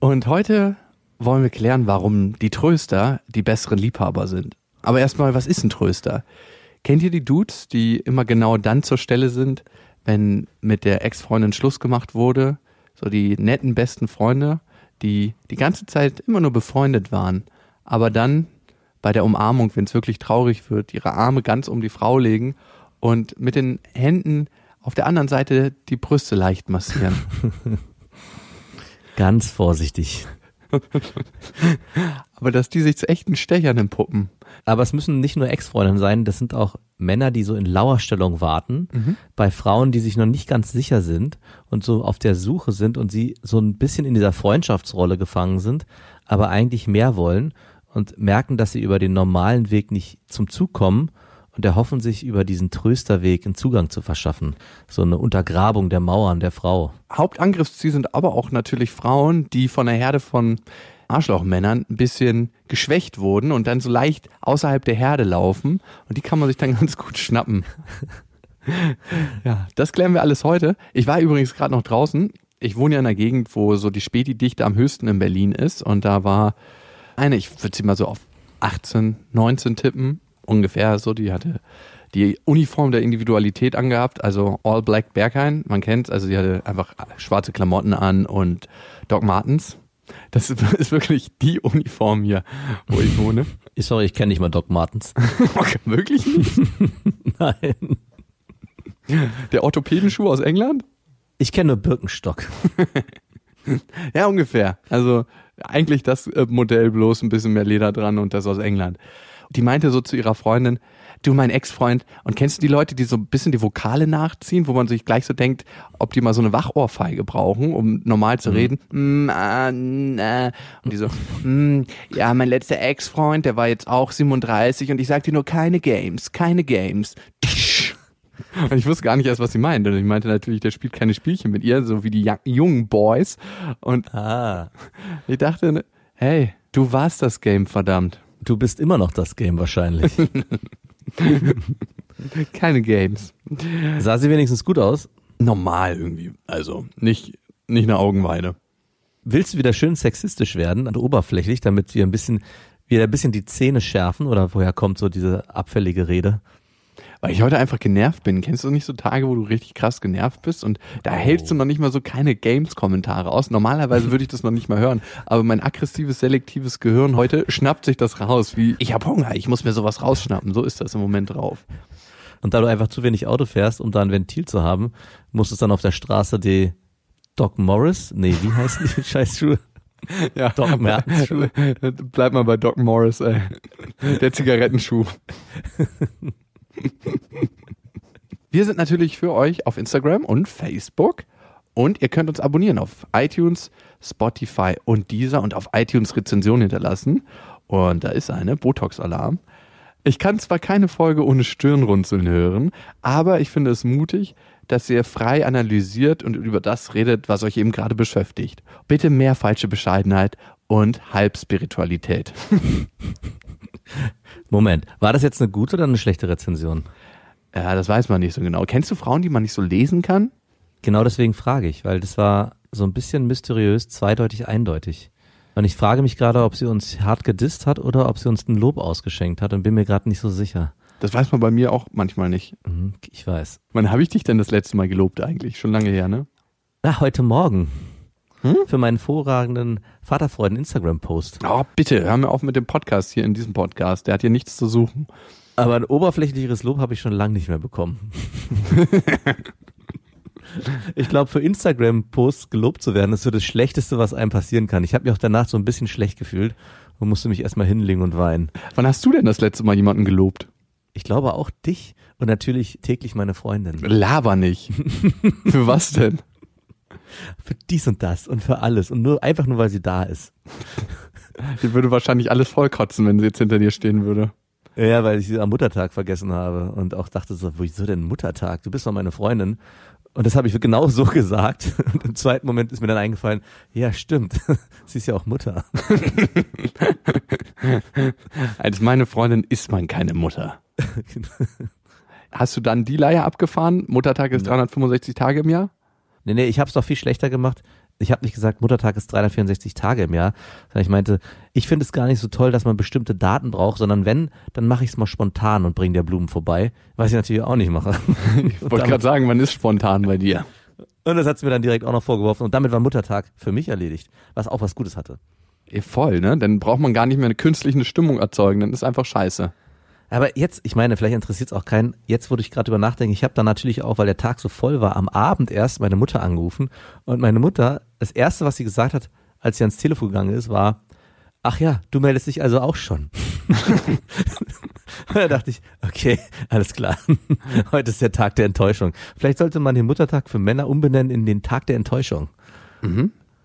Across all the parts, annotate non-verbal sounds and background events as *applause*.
Und heute wollen wir klären, warum die Tröster die besseren Liebhaber sind. Aber erstmal, was ist ein Tröster? Kennt ihr die Dudes, die immer genau dann zur Stelle sind, wenn mit der Ex-Freundin Schluss gemacht wurde? So die netten besten Freunde, die die ganze Zeit immer nur befreundet waren, aber dann bei der Umarmung, wenn es wirklich traurig wird, ihre Arme ganz um die Frau legen und mit den Händen auf der anderen Seite die Brüste leicht massieren. *laughs* Ganz vorsichtig. aber dass die sich zu echten Stechern empuppen. Aber es müssen nicht nur Ex-Freundinnen sein, das sind auch Männer, die so in Lauerstellung warten, bei Frauen, die sich noch nicht ganz sicher sind und so auf der Suche sind und sie so ein bisschen in dieser Freundschaftsrolle gefangen sind, aber eigentlich mehr wollen und merken, dass sie über den normalen Weg nicht zum Zug kommen und erhoffen sich über diesen Trösterweg einen Zugang zu verschaffen. So eine Untergrabung der Mauern der Frau. Hauptangriffsziel sind aber auch natürlich Frauen, die von einer Herde von Arschlochmännern ein bisschen geschwächt wurden und dann so leicht außerhalb der Herde laufen. Und die kann man sich dann *laughs* ganz gut schnappen. *laughs* ja, das klären wir alles heute. Ich war übrigens gerade noch draußen. Ich wohne ja in einer Gegend, wo so die Späti-Dichte am höchsten in Berlin ist. Und da war eine, ich würde sie mal so auf 18, 19 tippen, ungefähr so, die hatte die Uniform der Individualität angehabt, also All Black Berghain, man kennt's, also sie hatte einfach schwarze Klamotten an und Doc Martens. Das *laughs* ist wirklich die Uniform hier, wo ich wohne. Sorry, ich kenne nicht mal Doc Martens. *laughs* Okay, wirklich nicht? *laughs* Nein. Der Orthopädenschuh aus England? Ich kenne nur Birkenstock. Ja, ungefähr. Also eigentlich das äh, Modell bloß ein bisschen mehr Leder dran und das aus England. Die meinte so zu ihrer Freundin, du mein Ex-Freund, und kennst du die Leute, die so ein bisschen die Vokale nachziehen, wo man sich gleich so denkt, ob die mal so eine Wachohrfeige brauchen, um normal zu reden? Mm, ah, äh. Und die so, mm, ja, mein letzter Ex-Freund, der war jetzt auch 37 und ich sag dir nur keine Games, keine Games. Und ich wusste gar nicht erst, was sie meint. Und ich meinte natürlich, der spielt keine Spielchen mit ihr, so wie die jungen Boys. Und Ah, ich dachte, hey, du warst das Game, verdammt. Du bist immer noch das Game wahrscheinlich. *laughs* Keine Games. Sah sie wenigstens gut aus? Normal irgendwie. Also nicht, nicht eine Augenweide. Willst du wieder schön sexistisch werden und oberflächlich, damit wir ein bisschen, wieder ein bisschen die Zähne schärfen? Oder woher kommt so diese abfällige Rede? Weil ich heute einfach genervt bin. Kennst du nicht so Tage, wo du richtig krass genervt bist und da hältst du noch nicht mal so keine Games-Kommentare aus? Normalerweise *laughs* würde ich das noch nicht mal hören, aber mein aggressives, selektives Gehirn heute schnappt sich das raus, wie ich hab Hunger, ich muss mir sowas rausschnappen. So ist das im Moment drauf. Und da du einfach zu wenig Auto fährst, um da ein Ventil zu haben, musst du dann auf der Straße die Doc Morris, nee, wie heißen die *laughs* Scheißschuhe? Ja, Doc Martens Schuhe. Bleib mal bei Doc Morris, ey. Der Zigarettenschuh. *laughs* *laughs* Wir sind natürlich für euch auf Instagram und Facebook und ihr könnt uns abonnieren auf iTunes, Spotify und dieser und auf iTunes Rezension hinterlassen. Und da ist eine Botox-Alarm. Ich kann zwar keine Folge ohne Stirnrunzeln hören, aber ich finde es mutig, dass ihr frei analysiert und über das redet, was euch eben gerade beschäftigt. Bitte mehr falsche Bescheidenheit und Halbspiritualität. *laughs* Moment, war das jetzt eine gute oder eine schlechte Rezension? Ja, das weiß man nicht so genau. Kennst du Frauen, die man nicht so lesen kann? Genau deswegen frage ich, weil das war so ein bisschen mysteriös, zweideutig, eindeutig. Und ich frage mich gerade, ob sie uns hart gedisst hat oder ob sie uns ein Lob ausgeschenkt hat und bin mir gerade nicht so sicher. Das weiß man bei mir auch manchmal nicht. Mhm, Ich weiß. Wann habe ich dich denn das letzte Mal gelobt eigentlich? Schon lange her, ne? Na, heute Morgen. Für meinen vorragenden Vaterfreuden Instagram-Post. Oh, bitte, hör mir auf mit dem Podcast hier in diesem Podcast. Der hat hier nichts zu suchen. Aber ein oberflächlicheres Lob habe ich schon lange nicht mehr bekommen. *laughs* ich glaube, für Instagram-Posts gelobt zu werden, ist so das Schlechteste, was einem passieren kann. Ich habe mich auch danach so ein bisschen schlecht gefühlt und musste mich erstmal hinlegen und weinen. Wann hast du denn das letzte Mal jemanden gelobt? Ich glaube auch dich und natürlich täglich meine Freundin. Laber nicht. *laughs* Für was denn? Für dies und das und für alles. Und nur einfach nur, weil sie da ist. Die würde wahrscheinlich alles vollkotzen, wenn sie jetzt hinter dir stehen würde. Ja, weil ich sie am Muttertag vergessen habe und auch dachte so, wieso denn Muttertag? Du bist doch meine Freundin. Und das habe ich genau so gesagt. Und im zweiten Moment ist mir dann eingefallen, ja, stimmt. *laughs* Sie ist ja auch Mutter. *laughs* Als meine Freundin ist man keine Mutter. *laughs* Hast du dann die Leier abgefahren? Muttertag ist 365 Tage im Jahr? Nee, nee, ich habe es doch viel schlechter gemacht. Ich habe nicht gesagt, Muttertag ist 364 Tage im Jahr, sondern ich meinte, ich finde es gar nicht so toll, dass man bestimmte Daten braucht, sondern wenn, dann mache ich es mal spontan und bringe dir Blumen vorbei, was ich natürlich auch nicht mache. *laughs* Ich wollte gerade sagen, man ist spontan bei dir. Und das hat sie mir dann direkt auch noch vorgeworfen und damit war Muttertag für mich erledigt, was auch was Gutes hatte. Eh, Voll, ne? Dann braucht man gar nicht mehr eine künstliche Stimmung erzeugen, dann ist einfach scheiße. Aber jetzt, ich meine, vielleicht interessiert es auch keinen, jetzt wo ich gerade drüber nachdenke, ich habe dann natürlich auch, weil der Tag so voll war, am Abend erst meine Mutter angerufen und meine Mutter, das Erste, was sie gesagt hat, als sie ans Telefon gegangen ist, war, ach ja, du meldest dich also auch schon. *laughs* da dachte ich, okay, alles klar, *laughs* heute ist der Tag der Enttäuschung. Vielleicht sollte man den Muttertag für Männer umbenennen in den Tag der Enttäuschung.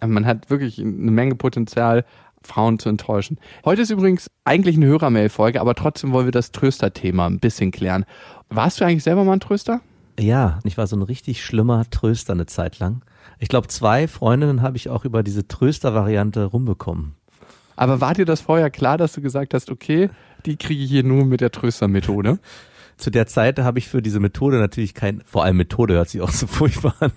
Man hat wirklich eine Menge Potenzial, Frauen zu enttäuschen. Heute ist übrigens eigentlich eine Hörermail-Folge, aber trotzdem wollen wir das Tröster-Thema ein bisschen klären. Warst du eigentlich selber mal ein Tröster? Ja, ich war so ein richtig schlimmer Tröster eine Zeit lang. Ich glaube, zwei Freundinnen habe ich auch über diese Tröster-Variante rumbekommen. Aber war dir das vorher klar, dass du gesagt hast, okay, die kriege ich hier nur mit der Tröster-Methode? *laughs* Zu der Zeit habe ich für diese Methode natürlich kein, vor allem Methode hört sich auch so *laughs* furchtbar an.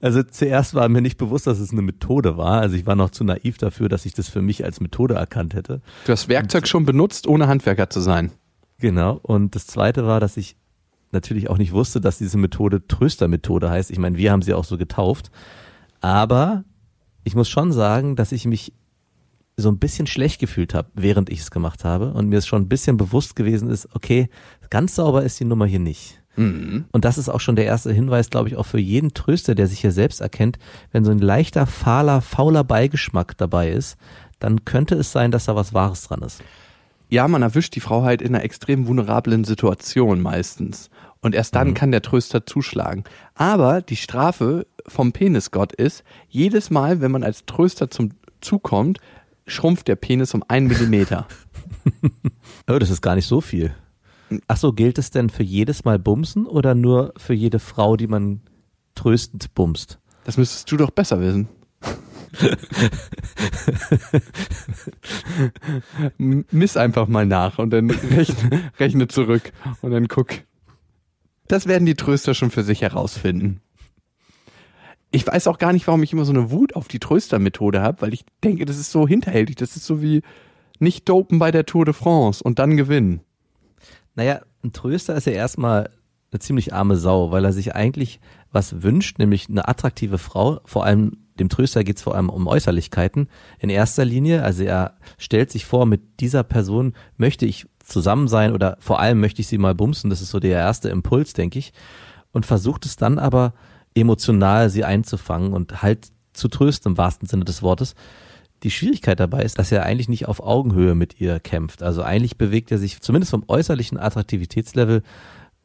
also zuerst war mir nicht bewusst, dass es eine Methode war. Also ich war noch zu naiv dafür, dass ich das für mich als Methode erkannt hätte. Du hast Werkzeug schon benutzt, ohne Handwerker zu sein. Genau. Und das zweite war, dass ich natürlich auch nicht wusste, dass diese Methode Tröstermethode heißt. Ich meine, wir haben sie auch so getauft. Aber ich muss schon sagen, dass ich mich so ein bisschen schlecht gefühlt habe, während ich es gemacht habe und mir es schon ein bisschen bewusst gewesen ist, okay, ganz sauber ist die Nummer hier nicht. Und das ist auch schon der erste Hinweis, glaube ich, auch für jeden Tröster, der sich hier selbst erkennt, wenn so ein leichter, fahler, fauler Beigeschmack dabei ist, dann könnte es sein, dass da was Wahres dran ist. Ja, man erwischt die Frau halt in einer extrem vulnerablen Situation meistens. Und erst dann kann der Tröster zuschlagen. Aber die Strafe vom Penisgott ist, jedes Mal, wenn man als Tröster zum Zug kommt, schrumpft der Penis um einen Millimeter. *laughs* Oh, das ist gar nicht so viel. Ach so, gilt es denn für jedes Mal bumsen oder nur für jede Frau, die man tröstend bumst? Das müsstest du doch besser wissen. Miss einfach mal nach und dann rechne, rechne zurück und dann guck. Das werden die Tröster schon für sich herausfinden. Ich weiß auch gar nicht, warum ich immer so eine Wut auf die Tröstermethode habe, weil ich denke, das ist so hinterhältig. Das ist so wie nicht dopen bei der Tour de France und dann gewinnen. Naja, ein Tröster ist ja erstmal eine ziemlich arme Sau, weil er sich eigentlich was wünscht, nämlich eine attraktive Frau. Vor allem dem Tröster geht's vor allem um Äußerlichkeiten in erster Linie. Also er stellt sich vor, mit dieser Person möchte ich zusammen sein oder vor allem möchte ich sie mal bumsen. Das ist so der erste Impuls, denke ich. Und versucht es dann aber emotional sie einzufangen und halt zu trösten im wahrsten Sinne des Wortes. Die Schwierigkeit dabei ist, dass er eigentlich nicht auf Augenhöhe mit ihr kämpft. Also eigentlich bewegt er sich zumindest vom äußerlichen Attraktivitätslevel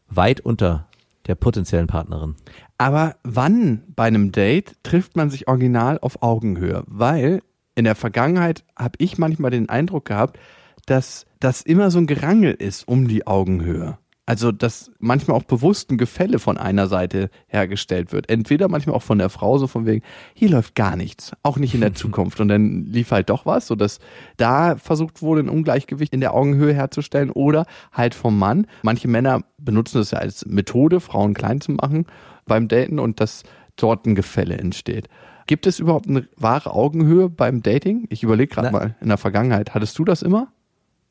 weit unter der potenziellen Partnerin. Aber wann bei einem Date trifft man sich original auf Augenhöhe? Weil in der Vergangenheit habe ich manchmal den Eindruck gehabt, dass das immer so ein Gerangel ist um die Augenhöhe. Also, dass manchmal auch bewusst ein Gefälle von einer Seite hergestellt wird. Entweder manchmal auch von der Frau, so von wegen, hier läuft gar nichts, auch nicht in der *laughs* Zukunft. Und dann lief halt doch was, sodass da versucht wurde, ein Ungleichgewicht in der Augenhöhe herzustellen. Oder halt vom Mann. Manche Männer benutzen das ja als Methode, Frauen klein zu machen beim Daten und dass dort ein Gefälle entsteht. Gibt es überhaupt eine wahre Augenhöhe beim Dating? Ich überlege gerade mal in der Vergangenheit. Hattest du das immer?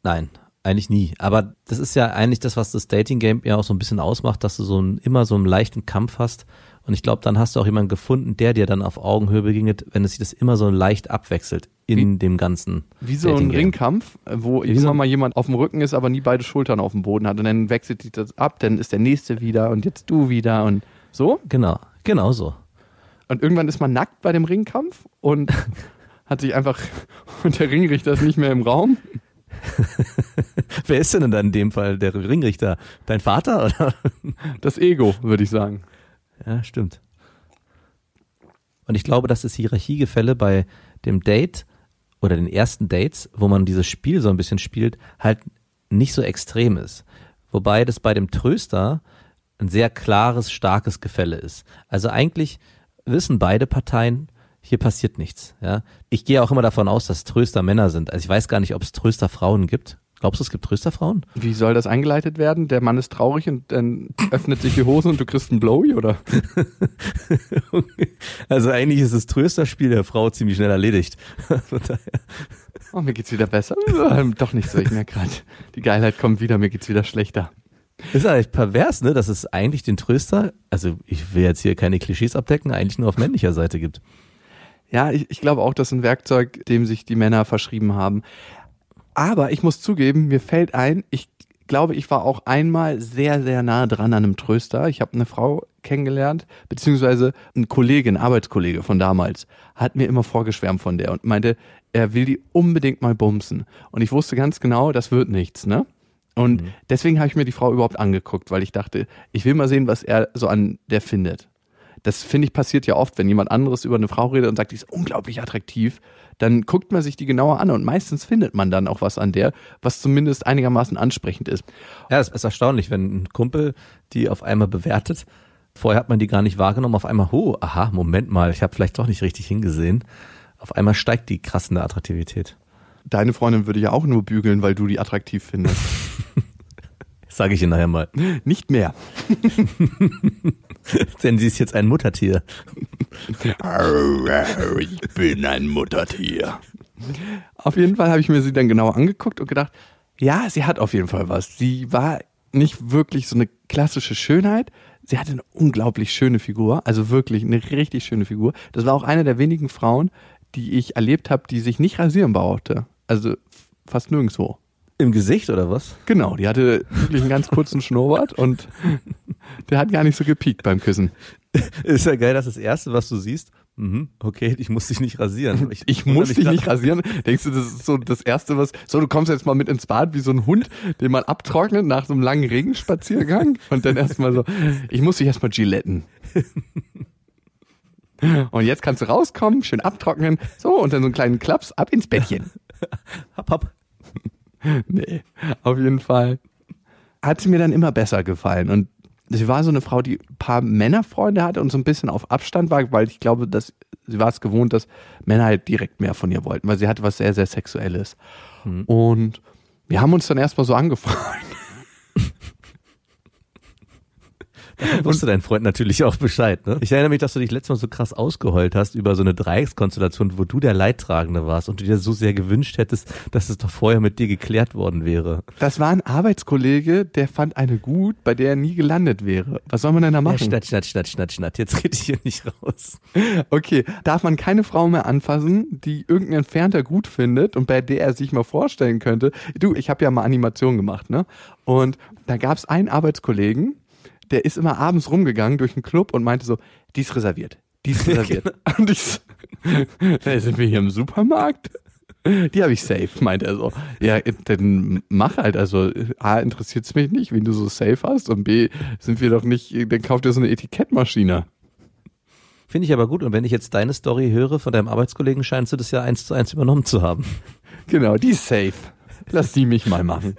Nein, eigentlich nie. Aber das ist ja eigentlich das, was das Dating-Game ja auch so ein bisschen ausmacht, dass du so ein, immer so einen leichten Kampf hast. Und ich glaube, dann hast du auch jemanden gefunden, der dir dann auf Augenhöhe begegnet, wenn es sich das immer so leicht abwechselt in dem ganzen Wie so ein. Ringkampf, wo Wie immer so mal jemand auf dem Rücken ist, aber nie beide Schultern auf dem Boden hat. Und dann wechselt sich das ab, dann ist der nächste wieder und jetzt du wieder und so. Genau, genau so. Und irgendwann ist man nackt bei dem Ringkampf und *laughs* hat sich einfach, *laughs* und der Ringrichter ist nicht mehr im Raum. *laughs* Wer ist denn dann in dem Fall der Ringrichter? Dein Vater oder? Das Ego, würde ich sagen. Ja, stimmt. Und ich glaube, dass das Hierarchiegefälle bei dem Date oder den ersten Dates, wo man dieses Spiel so ein bisschen spielt, halt nicht so extrem ist. Wobei das bei dem Tröster ein sehr klares, starkes Gefälle ist. Also eigentlich wissen beide Parteien, hier passiert nichts. Ja? Ich gehe auch immer davon aus, dass Tröster Männer sind. Also ich weiß gar nicht, ob es Tröster Frauen gibt. Glaubst du, es gibt Trösterfrauen? Wie soll das eingeleitet werden? Der Mann ist traurig und dann öffnet sich die Hose und du kriegst einen Blowy, oder? *laughs* also eigentlich ist das Trösterspiel der Frau ziemlich schnell erledigt. *laughs* oh, mir geht's wieder besser. Ähm, doch nicht so, ich merke gerade, die Geilheit kommt wieder, mir geht's wieder schlechter. Ist eigentlich pervers, ne, dass es eigentlich den Tröster, also ich will jetzt hier keine Klischees abdecken, eigentlich nur auf männlicher Seite gibt. Ja, ich, ich glaube auch, das ist ein Werkzeug, dem sich die Männer verschrieben haben. Aber ich muss zugeben, mir fällt ein, ich glaube, ich war auch einmal sehr, sehr nah dran an einem Tröster. Ich habe eine Frau kennengelernt, beziehungsweise ein Kollege, ein Arbeitskollege von damals, hat mir immer vorgeschwärmt von der und meinte, er will die unbedingt mal bumsen. Und ich wusste ganz genau, das wird nichts, ne? Und mhm. deswegen habe ich mir die Frau überhaupt angeguckt, weil ich dachte, ich will mal sehen, was er so an der findet. Das finde ich passiert ja oft, wenn jemand anderes über eine Frau redet und sagt, die ist unglaublich attraktiv dann guckt man sich die genauer an und meistens findet man dann auch was an der, was zumindest einigermaßen ansprechend ist. Ja, es ist erstaunlich, wenn ein Kumpel die auf einmal bewertet. Vorher hat man die gar nicht wahrgenommen, auf einmal, oh, aha, Moment mal, ich habe vielleicht doch nicht richtig hingesehen. Auf einmal steigt die krassende Attraktivität. Deine Freundin würde ja auch nur bügeln, weil du die attraktiv findest. *laughs* Sage ich Ihnen nachher mal. Nicht mehr. *laughs* *laughs* Denn sie ist jetzt ein Muttertier. ich bin ein Muttertier. Auf jeden Fall habe ich mir sie dann genau angeguckt und gedacht, ja, sie hat auf jeden Fall was. Sie war nicht wirklich so eine klassische Schönheit. Sie hatte eine unglaublich schöne Figur, also wirklich eine richtig schöne Figur. Das war auch eine der wenigen Frauen, die ich erlebt habe, die sich nicht rasieren brauchte. Also fast nirgendwo. Im Gesicht oder was? Genau, die hatte wirklich einen ganz kurzen Schnurrbart und der hat gar nicht so gepiekt beim Küssen. Ist ja geil, dass das Erste, was du siehst, mhm, okay, ich muss dich nicht rasieren. Ich, ich muss dich nicht rasieren. Denkst du, das ist so das Erste, was, so du kommst jetzt mal mit ins Bad wie so ein Hund, den man abtrocknet nach so einem langen Regenspaziergang und dann erstmal so, ich muss dich erstmal giletten. Und jetzt kannst du rauskommen, schön abtrocknen, so und dann so einen kleinen Klaps ab ins Bettchen. Hopp, hopp. *laughs* nee, auf jeden Fall hat sie mir dann immer besser gefallen. Und sie war so eine Frau, die ein paar Männerfreunde hatte und so ein bisschen auf Abstand war, weil ich glaube, dass sie war es gewohnt, dass Männer halt direkt mehr von ihr wollten, weil sie hatte was sehr, sehr Sexuelles. Mhm. Und wir haben uns dann erstmal so angefreundet. *laughs* Wusste dein Freund natürlich auch Bescheid, ne? Ich erinnere mich, dass du dich letztes Mal so krass ausgeheult hast über so eine Dreieckskonstellation, wo du der Leidtragende warst und du dir so sehr gewünscht hättest, dass es doch vorher mit dir geklärt worden wäre. Das war ein Arbeitskollege, der fand eine gut, bei der er nie gelandet wäre. Was soll man denn da machen? Ja, schnatt, schnatt, schnatt, schnatt, schnatt. Jetzt rede ich hier nicht raus. Okay, darf man keine Frau mehr anfassen, die irgendein Entfernter gut findet und bei der er sich mal vorstellen könnte. Du, ich habe ja mal Animation gemacht, ne? Und da gab es einen Arbeitskollegen, der ist immer abends rumgegangen durch den Club und meinte so, die ist reserviert. Die ist reserviert. genau. *laughs* Und ich so, *laughs* sind wir hier im Supermarkt? Die habe ich safe, meint er so. Ja, dann mach halt. Also A, interessiert es mich nicht, wen du so safe hast. Und B, sind wir doch nicht, dann kauft ihr so eine Etikettmaschine. Finde ich aber gut. Und wenn ich jetzt deine Story höre von deinem Arbeitskollegen, scheinst du das ja eins zu eins übernommen zu haben. Genau, die ist safe. Lass die mich mal machen.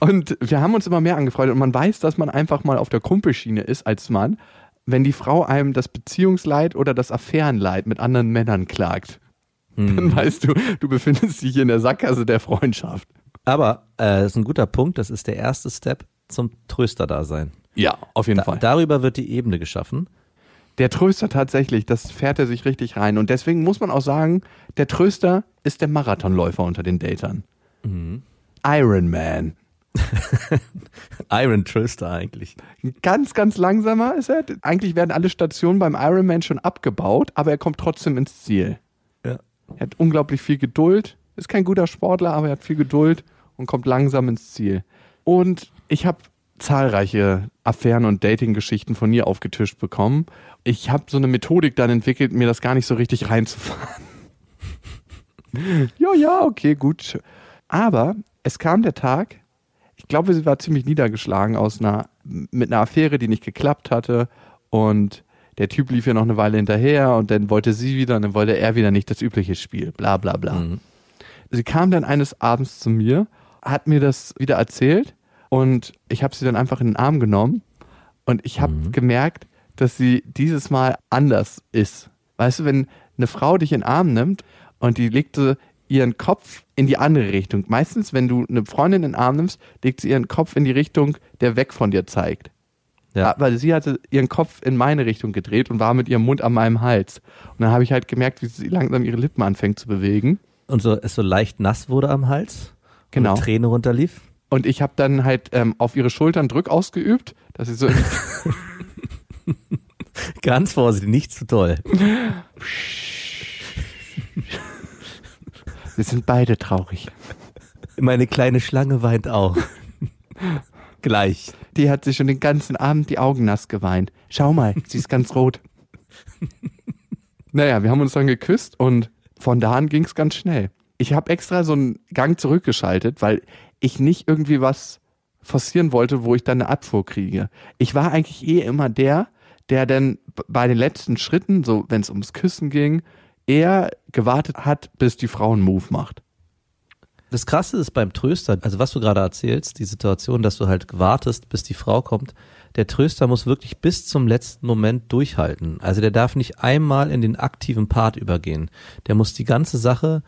Und wir haben uns immer mehr angefreundet und man weiß, dass man einfach mal auf der Kumpelschiene ist als Mann, wenn die Frau einem das Beziehungsleid oder das Affärenleid mit anderen Männern klagt. Mhm. Dann weißt du, du befindest dich in der Sackgasse der Freundschaft. Aber äh, das ist ein guter Punkt, das ist der erste Step zum Tröster-Dasein. Ja, auf jeden da, Fall. Darüber wird die Ebene geschaffen. Der Tröster tatsächlich, das fährt er sich richtig rein. Und deswegen muss man auch sagen, der Tröster ist der Marathonläufer unter den Datern. Mhm. Iron Man. *laughs* Iron Tröster eigentlich. Ganz, ganz langsamer ist er. Eigentlich werden alle Stationen beim Iron Man schon abgebaut, aber er kommt trotzdem ins Ziel. Ja. Er hat unglaublich viel Geduld, ist kein guter Sportler, aber er hat viel Geduld und kommt langsam ins Ziel. Und ich habe zahlreiche Affären und Dating-Geschichten von ihr aufgetischt bekommen. Ich habe so eine Methodik dann entwickelt, mir das gar nicht so richtig reinzufahren. *laughs* ja, ja, okay, gut. Aber es kam der Tag, ich glaube, sie war ziemlich niedergeschlagen aus einer, mit einer Affäre, die nicht geklappt hatte. Und der Typ lief ja noch eine Weile hinterher und dann wollte sie wieder und dann wollte er wieder nicht das übliche Spiel, bla bla bla. Mhm. Sie kam dann eines Abends zu mir, hat mir das wieder erzählt und ich habe sie dann einfach in den Arm genommen und ich habe Mhm. gemerkt, dass sie dieses Mal anders ist. Weißt du, wenn eine Frau dich in den Arm nimmt und die legte ihren Kopf in die andere Richtung. Meistens, wenn du eine Freundin in den Arm nimmst, legt sie ihren Kopf in die Richtung, der weg von dir zeigt. Ja. Weil sie hatte ihren Kopf in meine Richtung gedreht und war mit ihrem Mund an meinem Hals. Und dann habe ich halt gemerkt, wie sie langsam ihre Lippen anfängt zu bewegen. Und so, es so leicht nass wurde am Hals. Genau. Und eine Träne runterlief. Und ich habe dann halt ähm, auf ihre Schultern Druck ausgeübt, dass sie so *laughs* Ganz vorsichtig, nicht zu doll. *laughs* Wir sind beide traurig. Meine kleine Schlange weint auch. *laughs* Gleich. Die hat sich schon den ganzen Abend die Augen nass geweint. Schau mal, sie ist ganz rot. naja, wir haben uns dann geküsst und von da an ging es ganz schnell. Ich habe extra so einen Gang zurückgeschaltet, weil ich nicht irgendwie was forcieren wollte, wo ich dann eine Abfuhr kriege. Ich war eigentlich eh immer der, der dann bei den letzten Schritten, so wenn es ums Küssen ging, eher gewartet hat, bis die Frau einen Move macht. Das Krasse ist beim Tröster, also was du gerade erzählst, die Situation, dass du halt wartest, bis die Frau kommt. Der Tröster muss wirklich bis zum letzten Moment durchhalten. Also der darf nicht einmal in den aktiven Part übergehen. Der muss die ganze Sache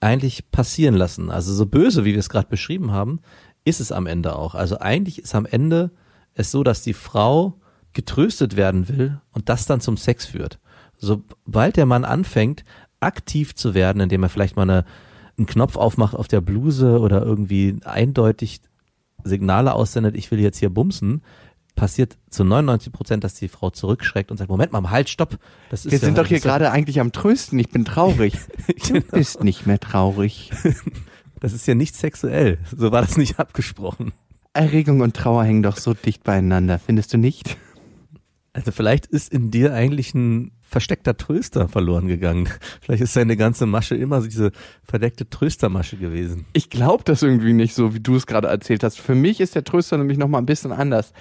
eigentlich passieren lassen. Also so böse, wie wir es gerade beschrieben haben, ist es am Ende auch. Also eigentlich ist am Ende es so, dass die Frau getröstet werden will und das dann zum Sex führt. Sobald der Mann anfängt, aktiv zu werden, indem er vielleicht mal eine, einen Knopf aufmacht auf der Bluse oder irgendwie eindeutig Signale aussendet, ich will jetzt hier bumsen, passiert zu 99 Prozent, dass die Frau zurückschreckt und sagt, Moment mal, halt, stopp. Das ist Wir ja, sind doch hier ist ja- gerade eigentlich am Trösten. Ich bin traurig. *laughs* Du bist nicht mehr traurig. *laughs* Das ist ja nicht sexuell. So war das nicht abgesprochen. Erregung und Trauer hängen doch so dicht beieinander, findest du nicht? Also vielleicht ist in dir eigentlich ein versteckter Tröster verloren gegangen. *laughs* Vielleicht ist deine ganze Masche immer diese verdeckte Tröstermasche gewesen. Ich glaube das irgendwie nicht so, wie du es gerade erzählt hast. Für mich ist der Tröster nämlich noch mal ein bisschen anders.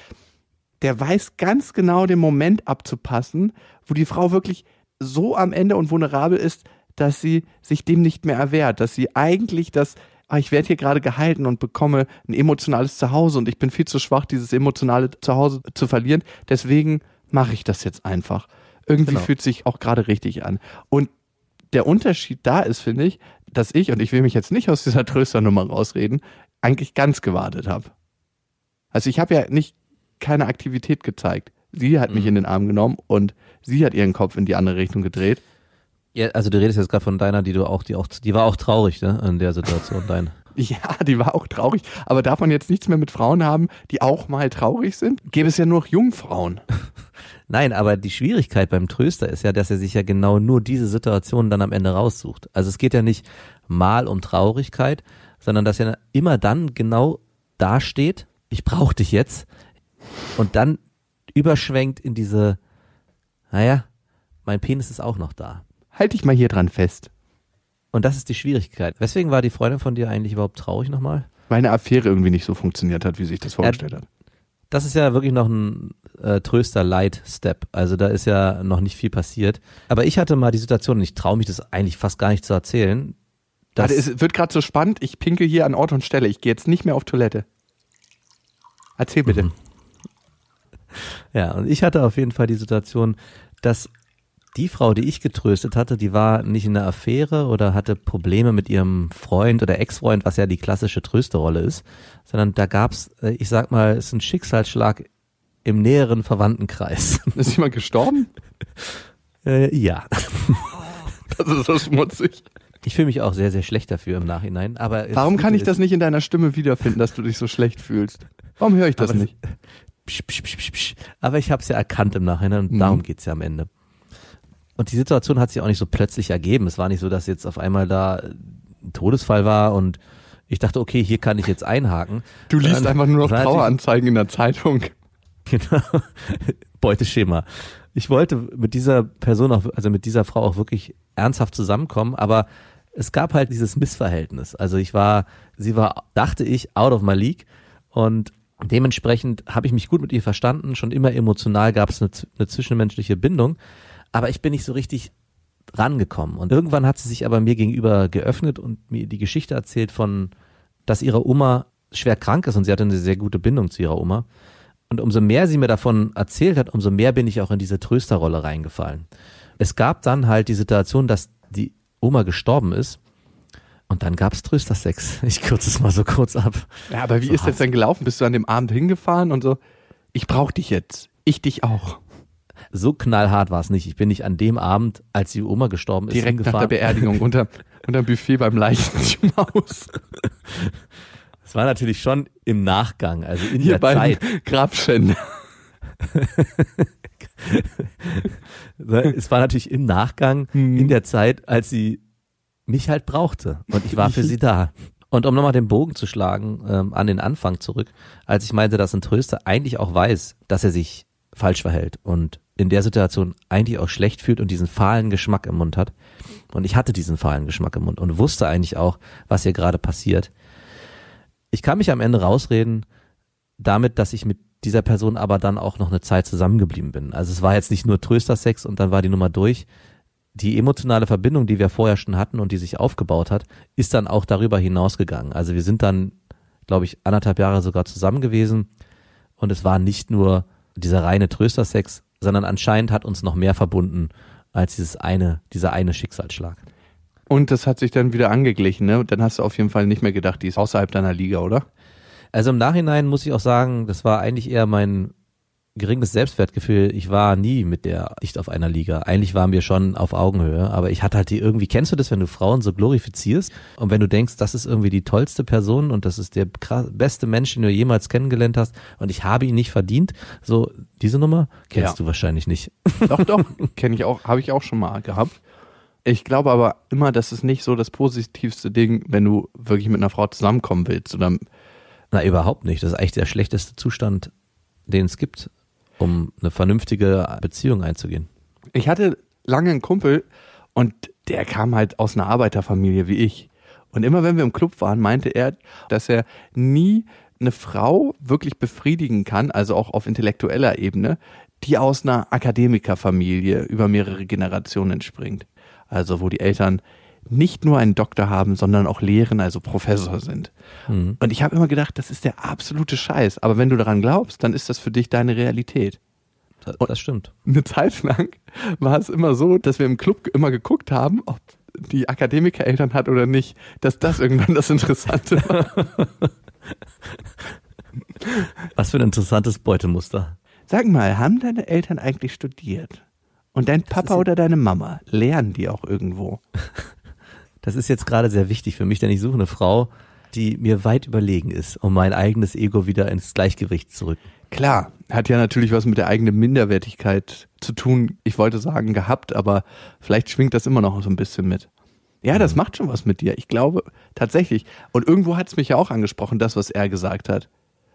Der weiß ganz genau den Moment abzupassen, wo die Frau wirklich so am Ende und vulnerabel ist, dass sie sich dem nicht mehr erwehrt, dass sie eigentlich das, ah, ich werde hier gerade gehalten und bekomme ein emotionales Zuhause und ich bin viel zu schwach, dieses emotionale Zuhause zu verlieren. Deswegen mache ich das jetzt einfach. Irgendwie Genau. fühlt sich auch gerade richtig an. Und der Unterschied da ist, finde ich, dass ich, und ich will mich jetzt nicht aus dieser *laughs* Trösternummer rausreden, eigentlich ganz gewartet habe. Also ich habe ja nicht keine Aktivität gezeigt. Sie hat mich in den Arm genommen und sie hat ihren Kopf in die andere Richtung gedreht. Ja, also du redest jetzt gerade von deiner, die du auch, die auch, die war auch traurig, ne, in der Situation, deine. *laughs* Ja, die war auch traurig. Aber darf man jetzt nichts mehr mit Frauen haben, die auch mal traurig sind? Gäbe es ja nur noch Jungfrauen. Nein, aber die Schwierigkeit beim Tröster ist ja, dass er sich ja genau nur diese Situation dann am Ende raussucht. Also es geht ja nicht mal um Traurigkeit, sondern dass er immer dann genau dasteht, ich brauche dich jetzt, und dann überschwenkt in diese, naja, mein Penis ist auch noch da. Halt dich mal hier dran fest. Und das ist die Schwierigkeit. Weswegen war die Freundin von dir eigentlich überhaupt traurig nochmal? Weil eine Affäre irgendwie nicht so funktioniert hat, wie sich das vorgestellt hat. Das ist ja wirklich noch ein äh, Tröster-Light-Step. Also da ist ja noch nicht viel passiert. Aber ich hatte mal die Situation, und ich traue mich das eigentlich fast gar nicht zu erzählen. Dass, Warte, es wird gerade so spannend. Ich pinkel hier an Ort und Stelle. Ich gehe jetzt nicht mehr auf Toilette. Erzähl bitte. Mhm. *laughs* Ja, und ich hatte auf jeden Fall die Situation, dass die Frau, die ich getröstet hatte, die war nicht in einer Affäre oder hatte Probleme mit ihrem Freund oder Ex-Freund, was ja die klassische Trösterrolle ist, sondern da gab's, äh, ich sag mal, es ist ein Schicksalsschlag im näheren Verwandtenkreis. *laughs* Ist jemand gestorben? äh, ja. *laughs* Das ist so schmutzig. Ich fühle mich auch sehr, sehr schlecht dafür im Nachhinein. Aber Warum kann ich das nicht in deiner Stimme wiederfinden, dass du dich so schlecht fühlst? Warum höre ich das Aber- nicht? Psch, psch, psch, psch, psch. Aber ich habe es ja erkannt im Nachhinein und Mhm. darum geht's ja am Ende. Und die Situation hat sich auch nicht so plötzlich ergeben. Es war nicht so, dass jetzt auf einmal da ein Todesfall war und ich dachte, okay, hier kann ich jetzt einhaken. Du liest einfach nur noch Traueranzeigen in der Zeitung. *laughs* Genau. Beuteschema. Ich wollte mit dieser Person auch, also mit dieser Frau auch wirklich ernsthaft zusammenkommen, aber es gab halt dieses Missverhältnis. Also ich war, sie war, dachte ich, out of my league und Dementsprechend habe ich mich gut mit ihr verstanden, schon immer emotional gab es eine, eine zwischenmenschliche Bindung, aber ich bin nicht so richtig rangekommen. Und irgendwann hat sie sich aber mir gegenüber geöffnet und mir die Geschichte erzählt von, dass ihre Oma schwer krank ist und sie hatte eine sehr gute Bindung zu ihrer Oma. Und umso mehr sie mir davon erzählt hat, umso mehr bin ich auch in diese Trösterrolle reingefallen. Es gab dann halt die Situation, dass die Oma gestorben ist und dann gab's Tröstersex. *laughs* Ich kürze es mal so kurz ab. Ja, aber wie So ist das denn gelaufen? Bist du an dem Abend hingefahren und so, ich brauch dich jetzt. Ich dich auch. So knallhart war es nicht. Ich bin nicht an dem Abend, als die Oma gestorben ist, Direkt nach der hingefahren. Beerdigung unter, unter dem Buffet beim Leichenschmaus. *laughs* Es war natürlich schon im Nachgang, also in Hier der beim Zeit. Grabschänder. *laughs* Es war natürlich im Nachgang, Mhm. in der Zeit, als sie mich halt brauchte. Und ich war für sie da. Und um nochmal den Bogen zu schlagen, ähm, an den Anfang zurück, als ich meinte, dass ein Tröster eigentlich auch weiß, dass er sich falsch verhält und in der Situation eigentlich auch schlecht fühlt und diesen fahlen Geschmack im Mund hat. Und ich hatte diesen fahlen Geschmack im Mund und wusste eigentlich auch, was hier gerade passiert. Ich kann mich am Ende rausreden damit, dass ich mit dieser Person aber dann auch noch eine Zeit zusammengeblieben bin. Also es war jetzt nicht nur Tröstersex und dann war die Nummer durch. Die emotionale Verbindung, die wir vorher schon hatten und die sich aufgebaut hat, ist dann auch darüber hinausgegangen. Also wir sind dann, glaube ich, anderthalb Jahre sogar zusammen gewesen und es war nicht nur dieser reine Tröstersex, sondern anscheinend hat uns noch mehr verbunden als dieses eine, dieser eine Schicksalsschlag. Und das hat sich dann wieder angeglichen, ne? Dann hast du auf jeden Fall nicht mehr gedacht, die ist außerhalb deiner Liga, oder? Also im Nachhinein muss ich auch sagen, das war eigentlich eher mein geringes Selbstwertgefühl. Ich war nie mit der nicht auf einer Liga. Eigentlich waren wir schon auf Augenhöhe, aber ich hatte halt die irgendwie, kennst du das, wenn du Frauen so glorifizierst und wenn du denkst, das ist irgendwie die tollste Person und das ist der beste Mensch, den du jemals kennengelernt hast und ich habe ihn nicht verdient. So, diese Nummer kennst Ja. du wahrscheinlich nicht. Doch, doch, *laughs* kenne ich auch, habe ich auch schon mal gehabt. Ich glaube aber immer, das ist nicht so das positivste Ding, wenn du wirklich mit einer Frau zusammenkommen willst. Oder Na, überhaupt nicht. Das ist eigentlich der schlechteste Zustand, den es gibt, um eine vernünftige Beziehung einzugehen. ich hatte lange einen Kumpel und der kam halt aus einer Arbeiterfamilie wie ich. Und immer wenn wir im Club waren, meinte er, dass er nie eine Frau wirklich befriedigen kann, also auch auf intellektueller Ebene, die aus einer Akademikerfamilie über mehrere Generationen entspringt. Also wo die Eltern nicht nur einen Doktor haben, sondern auch lehren, also Professor sind. Und ich habe immer gedacht, das ist der absolute Scheiß. Aber wenn du daran glaubst, dann ist das für dich deine Realität Das, das stimmt. eine Zeit lang war es immer so, dass wir im Club immer geguckt haben, ob die Akademikereltern hat oder nicht, dass das irgendwann das Interessante war. *laughs* Was für ein interessantes Beutemuster. Sag mal, haben deine Eltern eigentlich studiert? Und dein Papa oder deine Mama, lernen die auch irgendwo? *laughs* Das ist jetzt gerade sehr wichtig für mich, denn ich suche eine Frau, die mir weit überlegen ist, um mein eigenes Ego wieder ins Gleichgewicht zu rücken. Klar, hat ja natürlich was mit der eigenen Minderwertigkeit zu tun. Ich wollte sagen gehabt, aber vielleicht schwingt das immer noch so ein bisschen mit. Ja, das macht schon was mit dir. Ich glaube tatsächlich. Und irgendwo hat es mich ja auch angesprochen, das, was er gesagt hat.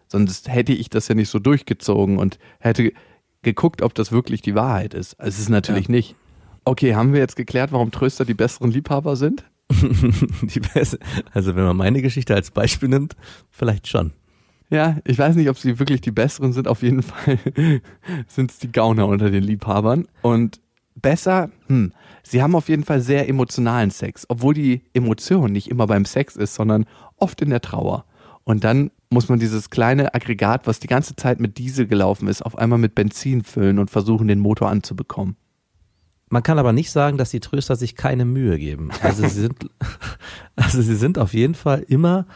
Sonst hätte ich das ja nicht so durchgezogen und hätte geguckt, ob das wirklich die Wahrheit ist. Also es ist natürlich nicht. Okay, haben wir jetzt geklärt, warum Tröster die besseren Liebhaber sind? *laughs* Beste, also wenn man meine Geschichte als Beispiel nimmt, vielleicht schon. Ja, ich weiß nicht, ob sie wirklich die besseren sind. Auf jeden *laughs* Fall sind es die Gauner unter den Liebhabern. Und besser, hm, sie haben auf jeden Fall sehr emotionalen Sex, obwohl die Emotion nicht immer beim Sex ist, sondern oft in der Trauer. Und dann muss man dieses kleine Aggregat, was die ganze Zeit mit Diesel gelaufen ist, auf einmal mit Benzin füllen und versuchen, den Motor anzubekommen. Man kann aber nicht sagen, dass die Tröster sich keine Mühe geben. Also sie sind, *laughs* also sie sind auf jeden Fall immer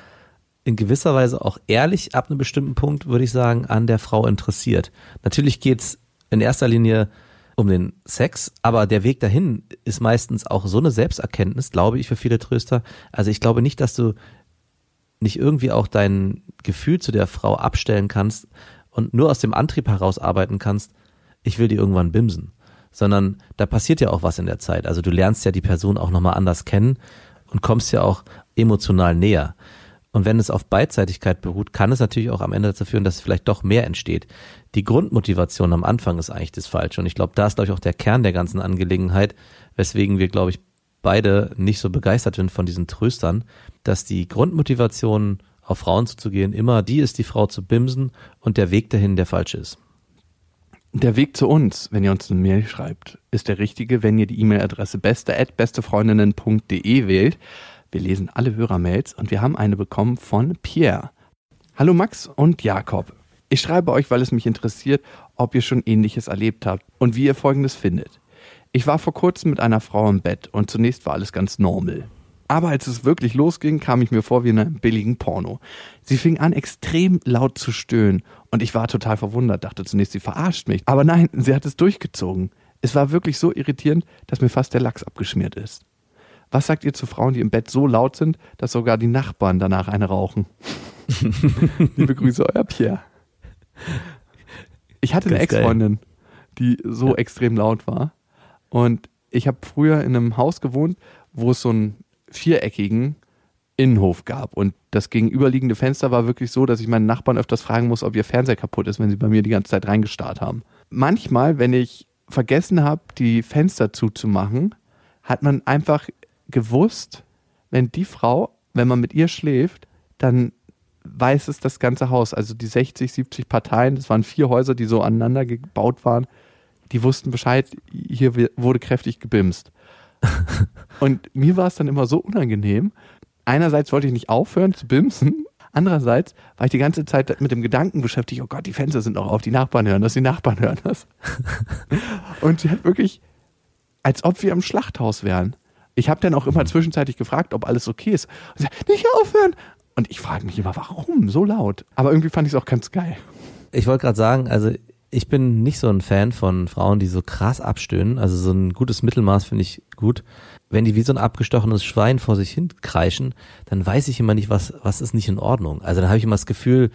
in gewisser Weise auch ehrlich ab einem bestimmten Punkt, würde ich sagen, an der Frau interessiert. Natürlich geht's in erster Linie um den Sex, aber der Weg dahin ist meistens auch so eine Selbsterkenntnis, glaube ich, für viele Tröster. Also ich glaube nicht, dass du nicht irgendwie auch dein Gefühl zu der Frau abstellen kannst und nur aus dem Antrieb heraus arbeiten kannst, ich will die irgendwann bimsen. Sondern da passiert ja auch was in der Zeit. Also du lernst ja die Person auch nochmal anders kennen und kommst ja auch emotional näher. Und wenn es auf Beidseitigkeit beruht, kann es natürlich auch am Ende dazu führen, dass vielleicht doch mehr entsteht. Die Grundmotivation am Anfang ist eigentlich das Falsche. Und ich glaube, da ist, glaube ich, auch der Kern der ganzen Angelegenheit, weswegen wir, glaube ich, beide nicht so begeistert sind von diesen Tröstern, dass die Grundmotivation auf Frauen zuzugehen, immer die ist die Frau zu bimsen und der Weg dahin der falsche ist. Der Weg zu uns, wenn ihr uns eine Mail schreibt, ist der richtige, wenn ihr die E-Mail-Adresse beste@bestefreundinnen.de wählt. Wir lesen alle Hörermails und wir haben eine bekommen von Pierre. Hallo Max und Jakob. Ich schreibe euch, weil es mich interessiert, ob ihr schon ähnliches erlebt habt und wie ihr folgendes findet. Ich war vor kurzem mit einer Frau im Bett und zunächst war alles ganz normal. Aber als es wirklich losging, kam ich mir vor wie in einem billigen Porno. Sie fing an, extrem laut zu stöhnen und ich war total verwundert, dachte zunächst, sie verarscht mich. Aber nein, sie hat es durchgezogen. Es war wirklich so irritierend, dass mir fast der Lachs abgeschmiert ist. Was sagt ihr zu Frauen, die im Bett so laut sind, dass sogar die Nachbarn danach eine rauchen? *laughs* Liebe Grüße, euer Pierre. Ich hatte eine Ganz geil. Ex-Freundin, die so Ja. extrem laut war. Und ich habe früher in einem Haus gewohnt, wo es so einen viereckigen Innenhof gab. Und das gegenüberliegende Fenster war wirklich so, dass ich meinen Nachbarn öfters fragen muss, ob ihr Fernseher kaputt ist, wenn sie bei mir die ganze Zeit reingestarrt haben. Manchmal, wenn ich vergessen habe, die Fenster zuzumachen, hat man einfach gewusst, wenn die Frau, wenn man mit ihr schläft, dann weiß es das ganze Haus. Also die 60, 70 Parteien, das waren vier Häuser, die so aneinander gebaut waren, die wussten Bescheid, hier wurde kräftig gebimst. *laughs* Und mir war es dann immer so unangenehm. Einerseits wollte ich nicht aufhören zu bimsen, andererseits war ich die ganze Zeit mit dem Gedanken beschäftigt, oh Gott, die Fenster sind noch auf, die Nachbarn hören das, die Nachbarn hören das. *laughs* Und sie hat wirklich, als ob wir im Schlachthaus wären. Ich habe dann auch immer zwischenzeitlich gefragt, ob alles okay ist. Und sie sagt, nicht aufhören. Und ich frage mich immer, warum so laut? Aber irgendwie fand ich es auch ganz geil. Ich wollte gerade sagen, also ich bin nicht so ein Fan von Frauen, die so krass abstöhnen. Also so ein gutes Mittelmaß finde ich gut. Wenn die wie so ein abgestochenes Schwein vor sich hin kreischen, dann weiß ich immer nicht, was, was ist nicht in Ordnung. Also dann habe ich immer das Gefühl,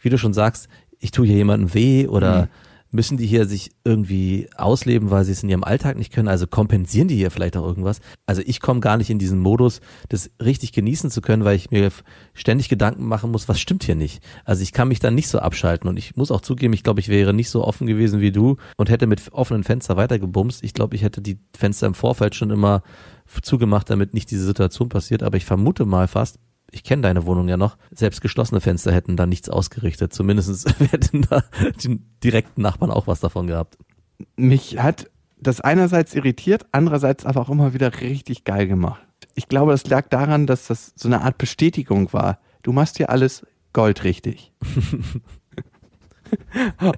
wie du schon sagst, ich tue hier jemandem weh oder müssen die hier sich irgendwie ausleben, weil sie es in ihrem Alltag nicht können? Also kompensieren die hier vielleicht auch irgendwas? Also ich komme gar nicht in diesen Modus, das richtig genießen zu können, weil ich mir ständig Gedanken machen muss, was stimmt hier nicht? Also ich kann mich dann nicht so abschalten und ich muss auch zugeben, ich glaube, ich wäre nicht so offen gewesen wie du und hätte mit offenen Fenster weitergebumst. Ich glaube, ich hätte die Fenster im Vorfeld schon immer zugemacht, damit nicht diese Situation passiert. Aber ich vermute mal fast, ich kenne deine Wohnung ja noch, selbst geschlossene Fenster hätten da nichts ausgerichtet. Zumindest *laughs* hätten da die direkten Nachbarn auch was davon gehabt. Mich hat das einerseits irritiert, andererseits aber auch immer wieder richtig geil gemacht. Ich glaube, das lag daran, dass das so eine Art Bestätigung war. Du machst hier alles goldrichtig. *laughs*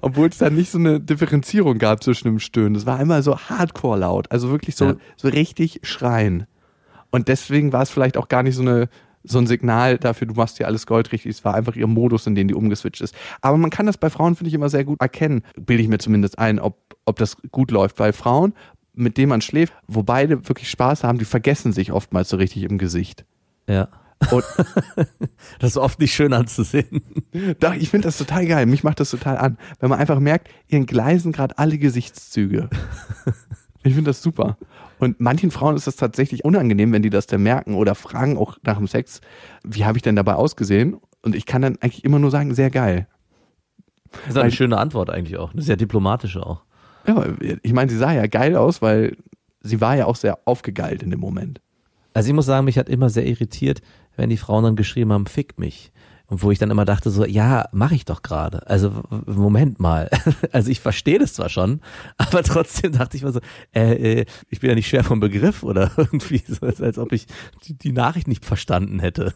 Obwohl es da nicht so eine Differenzierung gab zwischen dem Stöhnen. Das war einmal so hardcore laut, also wirklich so, Ja. so richtig schreien. Und deswegen war es vielleicht auch gar nicht so eine so ein Signal dafür, du machst hier alles goldrichtig. Es war einfach ihr Modus, in den die umgeswitcht ist. Aber man kann das bei Frauen, finde ich, immer sehr gut erkennen. Bilde ich mir zumindest ein, ob, ob das gut läuft. Weil Frauen, mit denen man schläft, wo beide wirklich Spaß haben, die vergessen sich oftmals so richtig im Gesicht. Ja. Und *laughs* Das ist oft nicht schön anzusehen. Doch, ich finde das total geil. Mich macht das total an. Wenn man einfach merkt, ihren gleisen gerade alle Gesichtszüge. *laughs* Ich finde das super. Und manchen Frauen ist das tatsächlich unangenehm, wenn die das dann merken oder fragen auch nach dem Sex, wie habe ich denn dabei ausgesehen? Und ich kann dann eigentlich immer nur sagen, sehr geil. Das ist eine schöne Antwort eigentlich auch. Eine sehr diplomatische auch. Ja, ich meine, sie sah ja geil aus, weil sie war ja auch sehr aufgegeilt in dem Moment. Also ich muss sagen, mich hat immer sehr irritiert, wenn die Frauen dann geschrieben haben, fick mich. Und wo ich dann immer dachte so, ja, mache ich doch gerade. Also Moment mal. *laughs* Also ich verstehe das zwar schon, *laughs* aber trotzdem dachte ich mir so, äh, äh, ich bin ja nicht schwer vom Begriff oder *laughs* irgendwie so, als, als ob ich die, die Nachricht nicht verstanden hätte.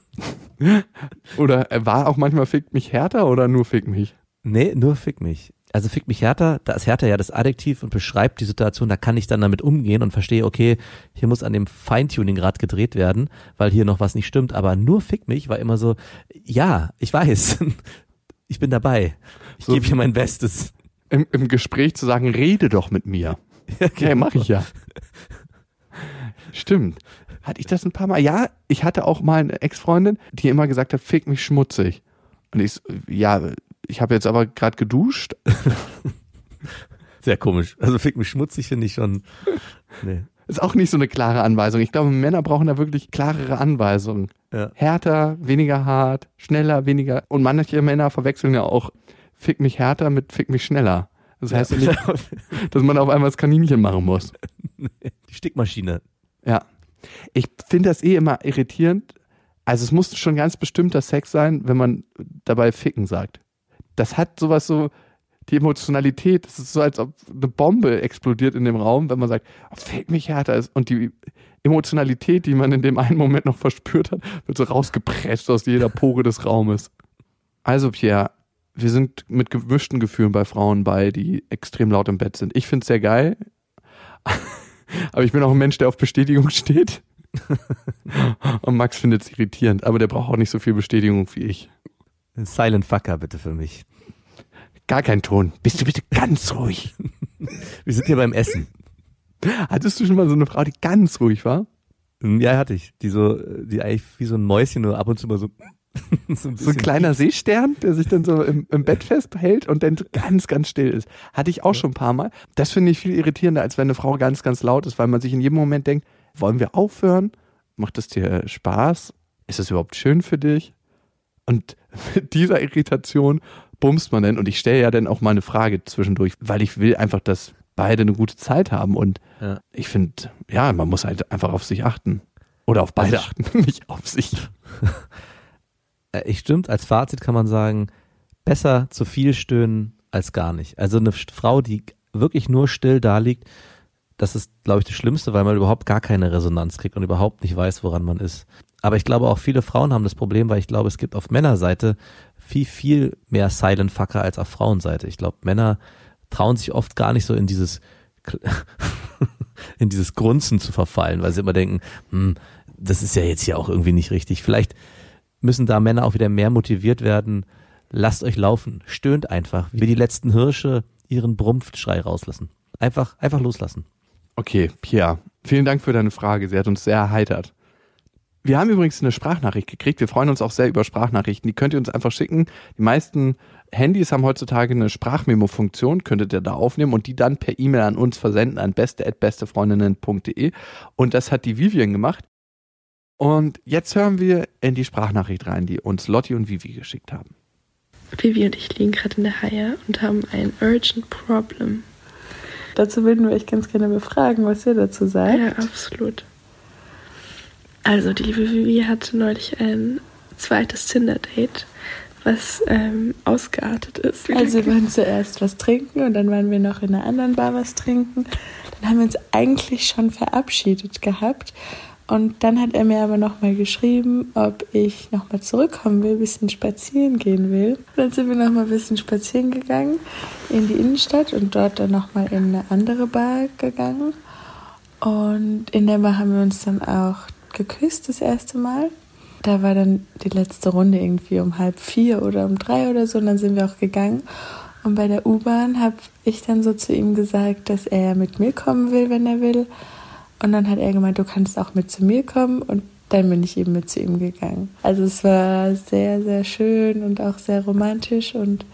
Oder äh, war auch manchmal fickt mich härter oder nur fick mich? Nee, nur fick mich. Also fick mich härter, da ist härter ja das Adjektiv und beschreibt die Situation, da kann ich dann damit umgehen und verstehe, okay, hier muss an dem Feintuning gerade gedreht werden, weil hier noch was nicht stimmt, aber nur fick mich war immer so, ja, ich weiß, *laughs* ich bin dabei, ich So gebe hier mein Bestes. Im, Im Gespräch zu sagen, rede doch mit mir. *laughs* Ja, Ja, mache ich ja. Stimmt. Hatte ich das ein paar Mal? Ja, ich hatte auch mal eine Ex-Freundin, die immer gesagt hat, fick mich schmutzig. Und ich, ja, ich habe jetzt aber gerade geduscht. *laughs* Sehr komisch. Also fick mich schmutzig finde ich schon, nee. Ist auch nicht so eine klare Anweisung. Ich glaube, Männer brauchen da wirklich klarere Anweisungen. Ja. Härter, weniger hart, schneller, weniger. Und manche Männer verwechseln ja auch fick mich härter mit fick mich schneller. Das heißt ja nicht, *laughs* dass man auf einmal das Kaninchen machen muss. Die Stickmaschine. Ja. Ich finde das eh immer irritierend, Also es muss schon ganz bestimmter Sex sein, wenn man dabei ficken sagt. Das hat sowas so, die Emotionalität, das ist so, als ob eine Bombe explodiert in dem Raum, wenn man sagt, oh, fick mich härter ist. Und die Emotionalität, die man in dem einen Moment noch verspürt hat, wird so rausgepresst aus jeder Pore des Raumes. Also Pierre, wir sind mit gemischten Gefühlen bei Frauen bei, die extrem laut im Bett sind. Ich finde es sehr geil, *laughs* aber ich bin auch ein Mensch, der auf Bestätigung steht. *laughs* Und Max findet es irritierend, aber der braucht auch nicht so viel Bestätigung wie ich. Silent Fucker bitte für mich. Gar kein Ton. Bist du bitte ganz ruhig? *laughs* Wir sind hier beim Essen. Hattest du schon mal so eine Frau, die ganz ruhig war? Ja, hatte ich. Die so, die eigentlich wie so ein Mäuschen nur ab und zu mal so. *laughs* so, ein, so ein kleiner Seestern, der sich dann so im, im Bett *laughs* festhält und dann so ganz, ganz still ist. Hatte ich auch schon ein paar Mal. Das finde ich viel irritierender, als wenn eine Frau ganz, ganz laut ist, weil man sich in jedem Moment denkt, wollen wir aufhören? Macht es dir Spaß? Ist es überhaupt schön für dich? Und mit dieser Irritation bumst man denn. Und ich stelle ja dann auch mal eine Frage zwischendurch, weil ich will einfach, dass beide eine gute Zeit haben. Und ja. ich finde, ja, man muss halt einfach auf sich achten. Oder auf beide also, achten, *laughs* nicht auf sich. *laughs* Äh, ich stimmt, als Fazit kann man sagen, besser zu viel stöhnen als gar nicht. Also eine Frau, die wirklich nur still da liegt, das ist, glaube ich, das Schlimmste, weil man überhaupt gar keine Resonanz kriegt und überhaupt nicht weiß, woran man ist. Aber ich glaube auch viele Frauen haben das Problem, weil ich glaube, es gibt auf Männerseite viel, viel mehr Silent Fucker als auf Frauenseite. Ich glaube, Männer trauen sich oft gar nicht so in dieses, *laughs* in dieses Grunzen zu verfallen, weil sie immer denken, hm, das ist ja jetzt hier auch irgendwie nicht richtig. Vielleicht müssen da Männer auch wieder mehr motiviert werden. Lasst euch laufen, stöhnt einfach, wie die letzten Hirsche ihren Brumpfschrei rauslassen. Einfach, einfach loslassen. Okay, Pierre, vielen Dank für deine Frage. Sie hat uns sehr erheitert. Wir haben übrigens eine Sprachnachricht gekriegt. Wir freuen uns auch sehr über Sprachnachrichten. Die könnt ihr uns einfach schicken. Die meisten Handys haben heutzutage eine Sprachmemo-Funktion, könntet ihr da aufnehmen und die dann per E-Mail an uns versenden an beste@bestefreundinnen.de. Und das hat die Vivian gemacht. Und jetzt hören wir in die Sprachnachricht rein, die uns Lotti und Vivi geschickt haben. Vivi und ich liegen gerade in der Haie und haben ein urgent problem. Dazu würden wir euch ganz gerne befragen, was ihr dazu sagt. Ja, absolut. Also, die liebe Vivi hatte neulich ein zweites Tinder-Date, was ähm, ausgeartet ist. Also, wir waren zuerst was trinken und dann waren wir noch in einer anderen Bar was trinken. Dann haben wir uns eigentlich schon verabschiedet gehabt. Und dann hat er mir aber nochmal geschrieben, ob ich nochmal zurückkommen will, ein bisschen spazieren gehen will. Und dann sind wir nochmal ein bisschen spazieren gegangen in die Innenstadt und dort dann nochmal in eine andere Bar gegangen. Und in der Bar haben wir uns dann auch geküsst das erste Mal. Da war dann die letzte Runde irgendwie um halb vier oder um drei oder so und dann sind wir auch gegangen. Und bei der U-Bahn habe ich dann so zu ihm gesagt, dass er mit mir kommen will, wenn er will. Und dann hat er gemeint, du kannst auch mit zu mir kommen. Und dann bin ich eben mit zu ihm gegangen. Also es war sehr, sehr schön und auch sehr romantisch und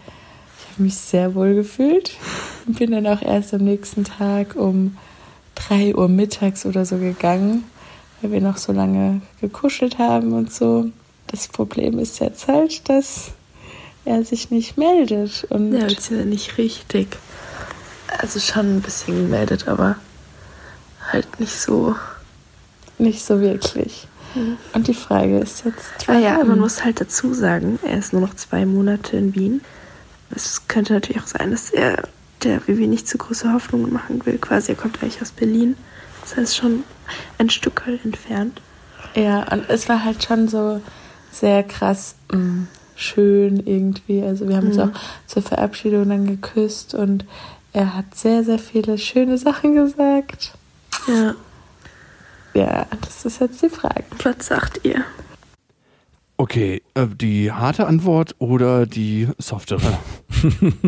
ich habe mich sehr wohl gefühlt. Und *laughs* bin dann auch erst am nächsten Tag um drei Uhr mittags oder so gegangen, weil wir noch so lange gekuschelt haben und so. Das Problem ist jetzt halt, dass er sich nicht meldet. Und ja, ist ja nicht richtig. Also schon ein bisschen gemeldet, aber halt nicht so. Nicht so wirklich. Mhm. Und die Frage ist jetzt. Ah ja, man muss halt dazu sagen, er ist nur noch zwei Monate in Wien. Es könnte natürlich auch sein, dass er der Vivi nicht zu große Hoffnungen machen will. Quasi, er kommt eigentlich aus Berlin. Das heißt schon ein Stück entfernt. Ja, und es war halt schon so sehr krass mh, mm, schön irgendwie. Also wir haben mhm. uns auch zur Verabschiedung dann geküsst und er hat sehr, sehr viele schöne Sachen gesagt. Ja. Ja, das ist jetzt die Frage. Was sagt ihr? Okay, äh, die harte Antwort oder die softere? *laughs*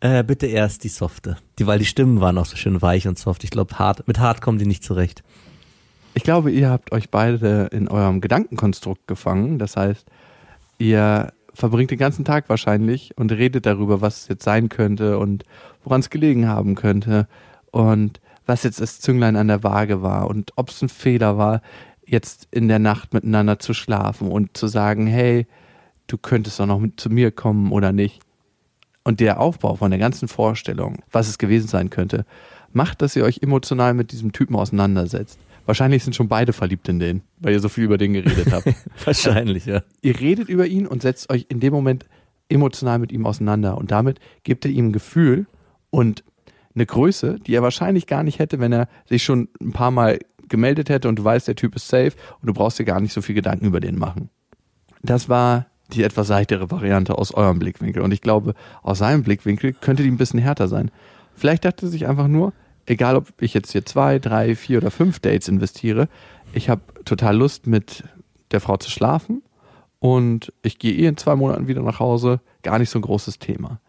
äh, bitte erst die softe. Die, weil die Stimmen waren auch so schön weich und soft. Ich glaube, hart, mit hart kommen die nicht zurecht. Ich glaube, ihr habt euch beide in eurem Gedankenkonstrukt gefangen. Das heißt, ihr verbringt den ganzen Tag wahrscheinlich und redet darüber, was es jetzt sein könnte und woran es gelegen haben könnte und was jetzt das Zünglein an der Waage war und ob es ein Fehler war, jetzt in der Nacht miteinander zu schlafen und zu sagen, hey, du könntest doch noch mit zu mir kommen oder nicht. Und der Aufbau von der ganzen Vorstellung, was es gewesen sein könnte, macht, dass ihr euch emotional mit diesem Typen auseinandersetzt. Wahrscheinlich sind schon beide verliebt in den, weil ihr so viel über den geredet habt. *laughs* Wahrscheinlich, ja. ihr redet über ihn und setzt euch in dem Moment emotional mit ihm auseinander und damit gebt ihr ihm ein Gefühl und eine Größe, die er wahrscheinlich gar nicht hätte, wenn er sich schon ein paar Mal gemeldet hätte und du weißt, der Typ ist safe und du brauchst dir gar nicht so viel Gedanken über den machen. Das war die etwas seichtere Variante aus eurem Blickwinkel und ich glaube, aus seinem Blickwinkel könnte die ein bisschen härter sein. Vielleicht dachte er sich einfach nur, egal ob ich jetzt hier zwei, drei, vier oder fünf Dates investiere, ich habe total Lust mit der Frau zu schlafen und ich gehe eh in zwei Monaten wieder nach Hause, gar nicht so ein großes Thema.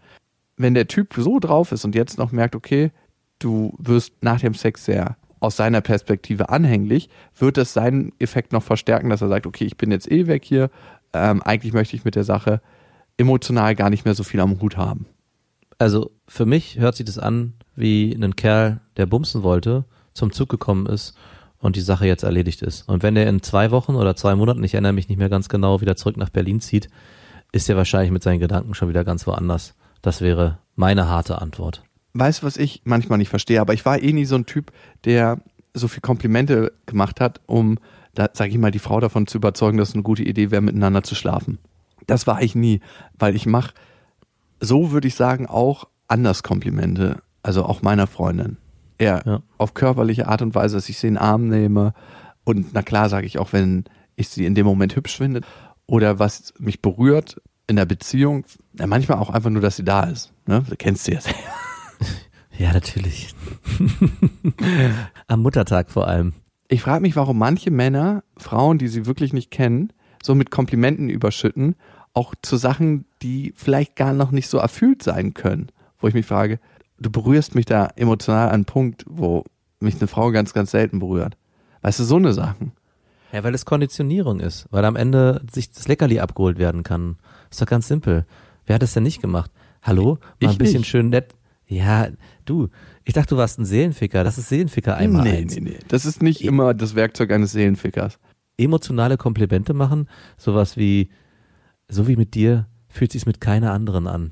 Wenn der Typ so drauf ist und jetzt noch merkt, okay, du wirst nach dem Sex sehr aus seiner Perspektive anhänglich, wird das seinen Effekt noch verstärken, dass er sagt, okay, ich bin jetzt eh weg hier, ähm, eigentlich möchte ich mit der Sache emotional gar nicht mehr so viel am Hut haben. Also für mich hört sich das an wie ein Kerl, der bumsen wollte, zum Zug gekommen ist und die Sache jetzt erledigt ist. Und wenn er in zwei Wochen oder zwei Monaten, ich erinnere mich nicht mehr ganz genau, wieder zurück nach Berlin zieht, ist er wahrscheinlich mit seinen Gedanken schon wieder ganz woanders. Das wäre meine harte Antwort. Weißt du, was ich manchmal nicht verstehe, aber ich war eh nie so ein Typ, der so viel Komplimente gemacht hat, um, da sage ich mal, die Frau davon zu überzeugen, dass es eine gute Idee wäre, miteinander zu schlafen. Das war ich nie, weil ich mache, so würde ich sagen, auch anders Komplimente, also auch meiner Freundin. Eher Ja. auf körperliche Art und Weise, dass ich sie in den Arm nehme und na klar sage ich auch, wenn ich sie in dem Moment hübsch finde oder was mich berührt in der Beziehung, ja, manchmal auch einfach nur, dass sie da ist. Ne? Du kennst sie ja selber. *laughs* Ja, natürlich. *laughs* Am Muttertag vor allem. Ich frage mich, warum manche Männer Frauen, die sie wirklich nicht kennen, so mit Komplimenten überschütten, auch zu Sachen, die vielleicht gar noch nicht so erfüllt sein können. Wo ich mich frage, du berührst mich da emotional an einen Punkt, wo mich eine Frau ganz, ganz selten berührt. Weißt du, so eine Sachen. Ja, weil es Konditionierung ist, weil am Ende sich das Leckerli abgeholt werden kann. Ist doch ganz simpel. Wer hat es denn nicht gemacht? Hallo? Mal Ich ein bisschen nicht. schön nett. Ja, du, ich dachte, du warst ein Seelenficker. Das ist Seelenficker einmal nee, eins. nee, nee. Das ist nicht immer das Werkzeug eines Seelenfickers. Emotionale Komplimente machen, sowas wie, so wie mit dir, fühlt sich's mit keiner anderen an.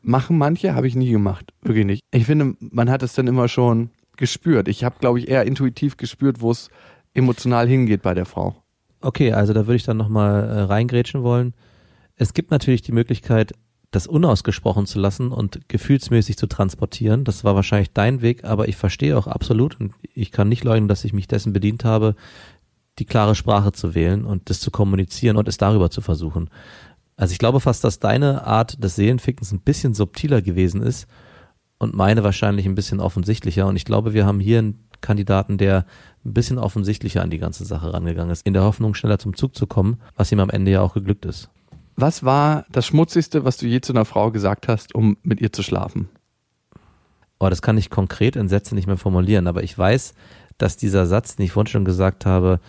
Machen manche, habe ich nie gemacht. Wirklich nicht. Ich finde, man hat es dann immer schon gespürt. Ich habe, glaube ich, eher intuitiv gespürt, wo es emotional hingeht bei der Frau. Okay, also da würde ich dann nochmal äh, reingrätschen wollen. Es gibt natürlich die Möglichkeit, das unausgesprochen zu lassen und gefühlsmäßig zu transportieren. Das war wahrscheinlich dein Weg, aber ich verstehe auch absolut und ich kann nicht leugnen, dass ich mich dessen bedient habe, die klare Sprache zu wählen und das zu kommunizieren und es darüber zu versuchen. Also ich glaube fast, dass deine Art des Seelenfickens ein bisschen subtiler gewesen ist und meine wahrscheinlich ein bisschen offensichtlicher. Und ich glaube, wir haben hier einen Kandidaten, der ein bisschen offensichtlicher an die ganze Sache rangegangen ist, in der Hoffnung, schneller zum Zug zu kommen, was ihm am Ende ja auch geglückt ist. Was war das Schmutzigste, was du je zu einer Frau gesagt hast, um mit ihr zu schlafen? Oh, das kann ich konkret in Sätze nicht mehr formulieren, aber ich weiß, dass dieser Satz, den ich vorhin schon gesagt habe,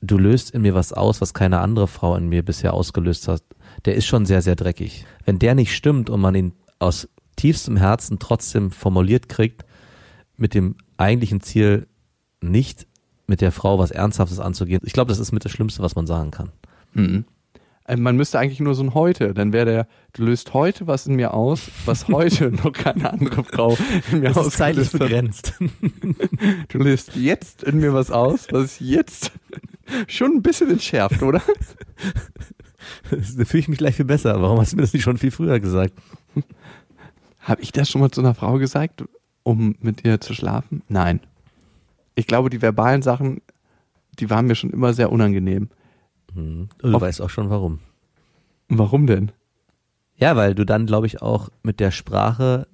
du löst in mir was aus, was keine andere Frau in mir bisher ausgelöst hat, der ist schon sehr, sehr dreckig. Wenn der nicht stimmt und man ihn aus tiefstem Herzen trotzdem formuliert kriegt, mit dem eigentlichen Ziel, nicht mit der Frau was Ernsthaftes anzugehen, ich glaube, das ist mit das Schlimmste, was man sagen kann. Mhm. Äh, Man müsste eigentlich nur so ein heute, dann wäre der, du löst heute was in mir aus, was *laughs* heute noch keine andere Frau in mir ist zeitlich begrenzt. *laughs* Du löst jetzt in mir was aus, was jetzt schon ein bisschen entschärft, oder? da fühle ich mich gleich viel besser. Warum hast du mir das nicht schon viel früher gesagt? Habe ich das schon mal zu einer Frau gesagt, um mit ihr zu schlafen? Nein. Ich glaube, die verbalen Sachen, die waren mir schon immer sehr unangenehm. Hm. Du Auf- weißt auch schon warum. Warum denn? Ja, weil du dann, glaube ich, auch mit der Sprache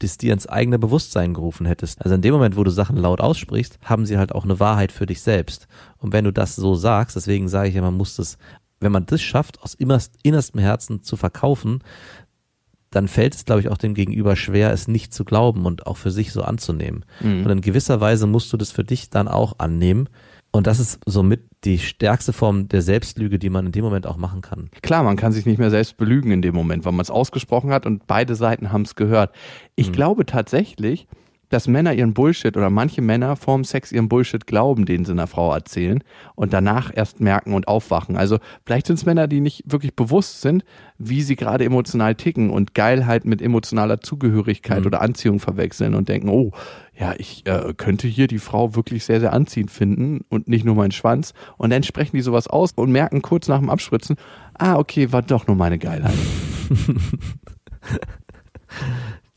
das dir ins eigene Bewusstsein gerufen hättest. Also in dem Moment, wo du Sachen laut aussprichst, haben sie halt auch eine Wahrheit für dich selbst. Und wenn du das so sagst, deswegen sage ich ja, man muss das, wenn man das schafft, aus innerst, innerstem Herzen zu verkaufen, dann fällt es, glaube ich, auch dem Gegenüber schwer, es nicht zu glauben und auch für sich so anzunehmen. Und in gewisser Weise musst du das für dich dann auch annehmen. Und das ist somit die stärkste Form der Selbstlüge, die man in dem Moment auch machen kann. Klar, man kann sich nicht mehr selbst belügen in dem Moment, weil man es ausgesprochen hat und beide Seiten haben es gehört. Ich glaube tatsächlich, dass Männer ihren Bullshit oder manche Männer vorm Sex ihren Bullshit glauben, den sie einer Frau erzählen und danach erst merken und aufwachen. Also vielleicht sind es Männer, die nicht wirklich bewusst sind, wie sie gerade emotional ticken und Geilheit mit emotionaler Zugehörigkeit mhm. oder Anziehung verwechseln und denken, oh, ja, ich äh, könnte hier die Frau wirklich sehr, sehr anziehend finden und nicht nur meinen Schwanz. Und dann sprechen die sowas aus und merken kurz nach dem Abspritzen, ah, okay, war doch nur meine Geilheit. *laughs*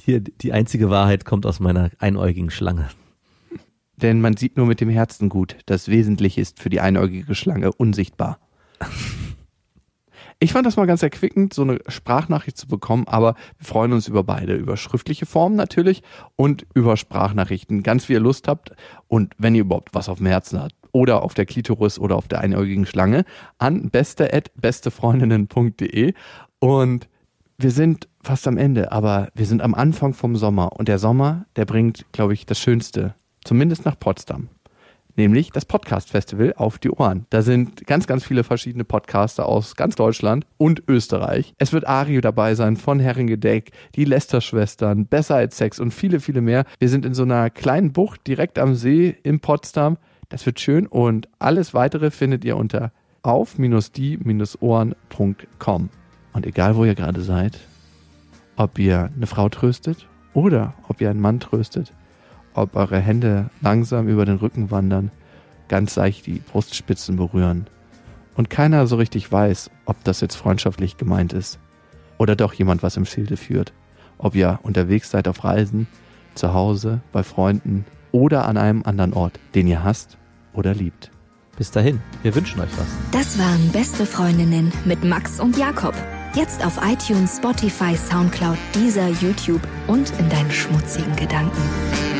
Hier, die einzige Wahrheit kommt aus meiner einäugigen Schlange. Denn man sieht nur mit dem Herzen gut. Das Wesentliche ist für die einäugige Schlange unsichtbar. Ich fand das mal ganz erquickend, so eine Sprachnachricht zu bekommen, aber wir freuen uns über beide, über schriftliche Formen natürlich und über Sprachnachrichten, ganz wie ihr Lust habt und wenn ihr überhaupt was auf dem Herzen habt oder auf der Klitoris oder auf der einäugigen Schlange an beste@bestefreundinnen.de und wir sind fast am Ende, aber wir sind am Anfang vom Sommer und der Sommer, der bringt, glaube ich, das Schönste, zumindest nach Potsdam. Nämlich das Podcast Festival auf die Ohren. Da sind ganz, ganz viele verschiedene Podcaster aus ganz Deutschland und Österreich. Es wird Ario dabei sein von Herringedeck, die Lester-Schwestern, Besser als Sex und viele, viele mehr. Wir sind in so einer kleinen Bucht direkt am See in Potsdam. Das wird schön und alles weitere findet ihr unter auf-die-ohren.com. Und egal, wo ihr gerade seid, ob ihr eine Frau tröstet oder ob ihr einen Mann tröstet, ob eure Hände langsam über den Rücken wandern, ganz leicht die Brustspitzen berühren und keiner so richtig weiß, ob das jetzt freundschaftlich gemeint ist oder doch jemand was im Schilde führt, ob ihr unterwegs seid auf Reisen, zu Hause, bei Freunden oder an einem anderen Ort, den ihr hasst oder liebt. Bis dahin, wir wünschen euch was. Das waren Beste Freundinnen mit Max und Jakob. Jetzt auf iTunes, Spotify, Soundcloud, dieser YouTube und in deinen schmutzigen Gedanken.